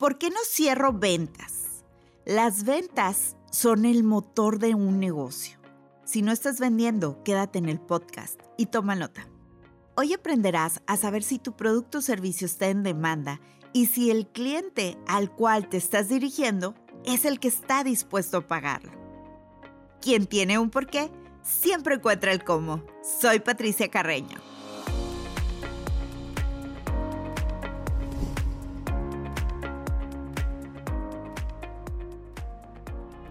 ¿Por qué no cierro ventas? Las ventas son el motor de un negocio. Si no estás vendiendo, quédate en el podcast y toma nota. Hoy aprenderás a saber si tu producto o servicio está en demanda y si el cliente al cual te estás dirigiendo es el que está dispuesto a pagarlo. Quien tiene un porqué siempre encuentra el cómo. Soy Patricia Carreño.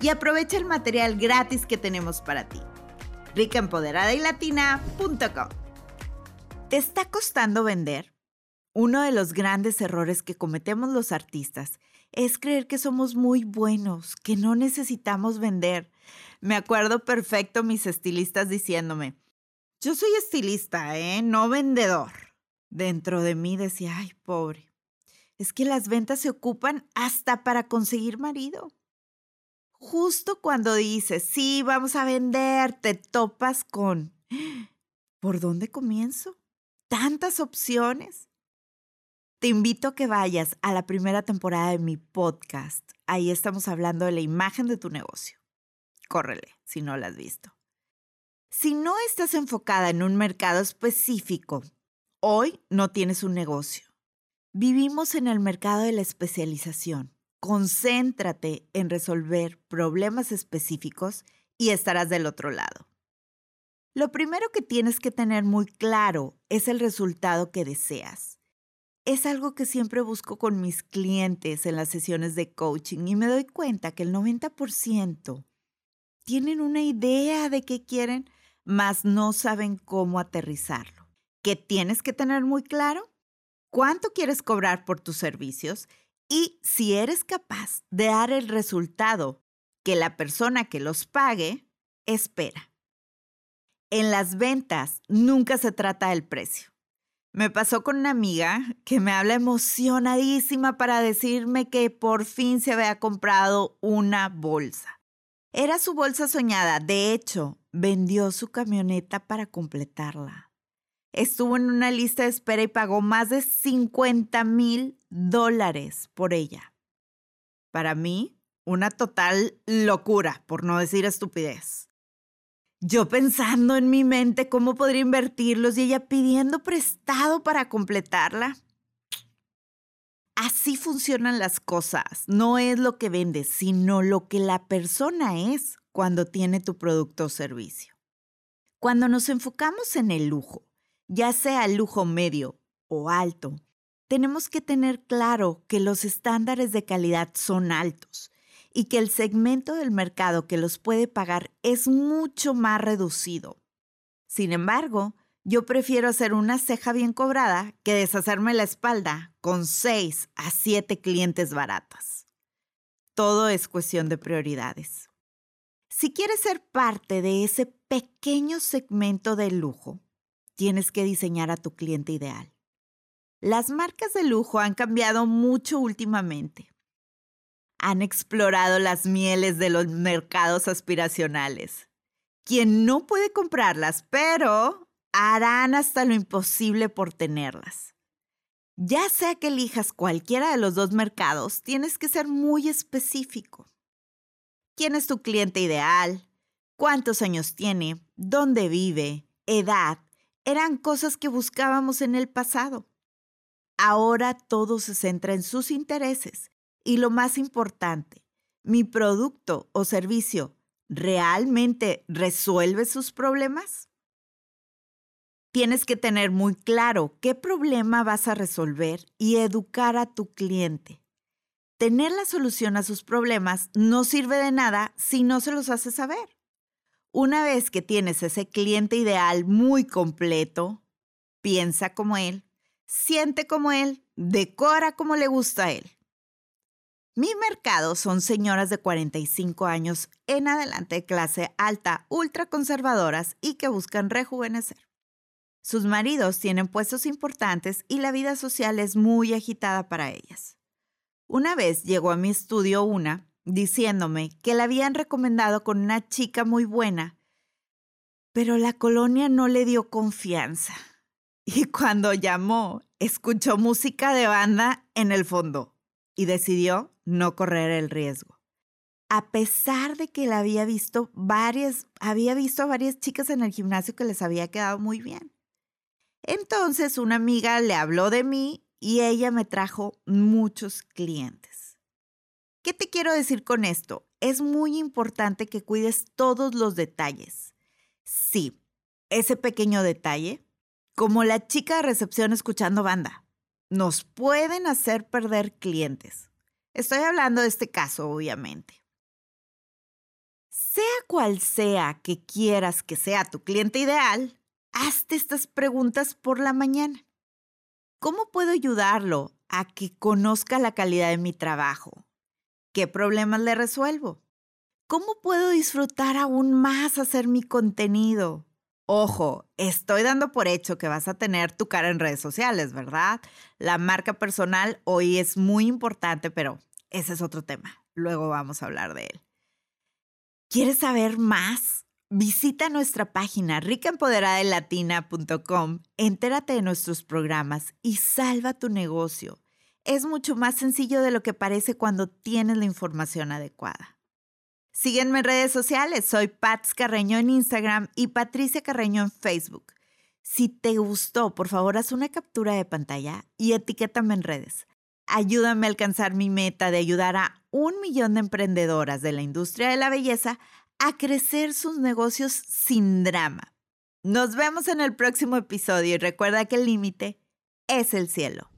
y aprovecha el material gratis que tenemos para ti. ricaempoderada ¿Te está costando vender? Uno de los grandes errores que cometemos los artistas es creer que somos muy buenos, que no necesitamos vender. Me acuerdo perfecto mis estilistas diciéndome, yo soy estilista, ¿eh? No vendedor. Dentro de mí decía, ay, pobre, es que las ventas se ocupan hasta para conseguir marido justo cuando dices, sí, vamos a vender, te topas con, ¿por dónde comienzo? Tantas opciones. Te invito a que vayas a la primera temporada de mi podcast. Ahí estamos hablando de la imagen de tu negocio. Córrele si no la has visto. Si no estás enfocada en un mercado específico, hoy no tienes un negocio. Vivimos en el mercado de la especialización Concéntrate en resolver problemas específicos y estarás del otro lado. Lo primero que tienes que tener muy claro es el resultado que deseas. Es algo que siempre busco con mis clientes en las sesiones de coaching y me doy cuenta que el 90% tienen una idea de qué quieren, mas no saben cómo aterrizarlo. ¿Qué tienes que tener muy claro? ¿Cuánto quieres cobrar por tus servicios? Y si eres capaz de dar el resultado que la persona que los pague espera. En las ventas nunca se trata del precio. Me pasó con una amiga que me habla emocionadísima para decirme que por fin se había comprado una bolsa. Era su bolsa soñada. De hecho, vendió su camioneta para completarla estuvo en una lista de espera y pagó más de 50 mil dólares por ella. Para mí, una total locura, por no decir estupidez. Yo pensando en mi mente cómo podría invertirlos y ella pidiendo prestado para completarla. Así funcionan las cosas. No es lo que vendes, sino lo que la persona es cuando tiene tu producto o servicio. Cuando nos enfocamos en el lujo, ya sea lujo medio o alto, tenemos que tener claro que los estándares de calidad son altos y que el segmento del mercado que los puede pagar es mucho más reducido. Sin embargo, yo prefiero hacer una ceja bien cobrada que deshacerme la espalda con seis a siete clientes baratas. Todo es cuestión de prioridades. Si quieres ser parte de ese pequeño segmento de lujo, tienes que diseñar a tu cliente ideal. Las marcas de lujo han cambiado mucho últimamente. Han explorado las mieles de los mercados aspiracionales. Quien no puede comprarlas, pero harán hasta lo imposible por tenerlas. Ya sea que elijas cualquiera de los dos mercados, tienes que ser muy específico. ¿Quién es tu cliente ideal? ¿Cuántos años tiene? ¿Dónde vive? ¿Edad? Eran cosas que buscábamos en el pasado. Ahora todo se centra en sus intereses y lo más importante, mi producto o servicio realmente resuelve sus problemas? Tienes que tener muy claro qué problema vas a resolver y educar a tu cliente. Tener la solución a sus problemas no sirve de nada si no se los haces saber. Una vez que tienes ese cliente ideal muy completo, piensa como él, siente como él, decora como le gusta a él. Mi mercado son señoras de 45 años en adelante de clase alta, ultra conservadoras y que buscan rejuvenecer. Sus maridos tienen puestos importantes y la vida social es muy agitada para ellas. Una vez llegó a mi estudio una diciéndome que la habían recomendado con una chica muy buena, pero la colonia no le dio confianza. Y cuando llamó, escuchó música de banda en el fondo y decidió no correr el riesgo. A pesar de que la había visto varias, había visto a varias chicas en el gimnasio que les había quedado muy bien. Entonces una amiga le habló de mí y ella me trajo muchos clientes. ¿Qué te quiero decir con esto? Es muy importante que cuides todos los detalles. Sí, ese pequeño detalle, como la chica de recepción escuchando banda, nos pueden hacer perder clientes. Estoy hablando de este caso, obviamente. Sea cual sea que quieras que sea tu cliente ideal, hazte estas preguntas por la mañana. ¿Cómo puedo ayudarlo a que conozca la calidad de mi trabajo? ¿Qué problemas le resuelvo? ¿Cómo puedo disfrutar aún más hacer mi contenido? Ojo, estoy dando por hecho que vas a tener tu cara en redes sociales, ¿verdad? La marca personal hoy es muy importante, pero ese es otro tema. Luego vamos a hablar de él. ¿Quieres saber más? Visita nuestra página ricaempoderadelatina.com, entérate de nuestros programas y salva tu negocio. Es mucho más sencillo de lo que parece cuando tienes la información adecuada. Sígueme en redes sociales, soy Pats Carreño en Instagram y Patricia Carreño en Facebook. Si te gustó, por favor, haz una captura de pantalla y etiquétame en redes. Ayúdame a alcanzar mi meta de ayudar a un millón de emprendedoras de la industria de la belleza a crecer sus negocios sin drama. Nos vemos en el próximo episodio y recuerda que el límite es el cielo.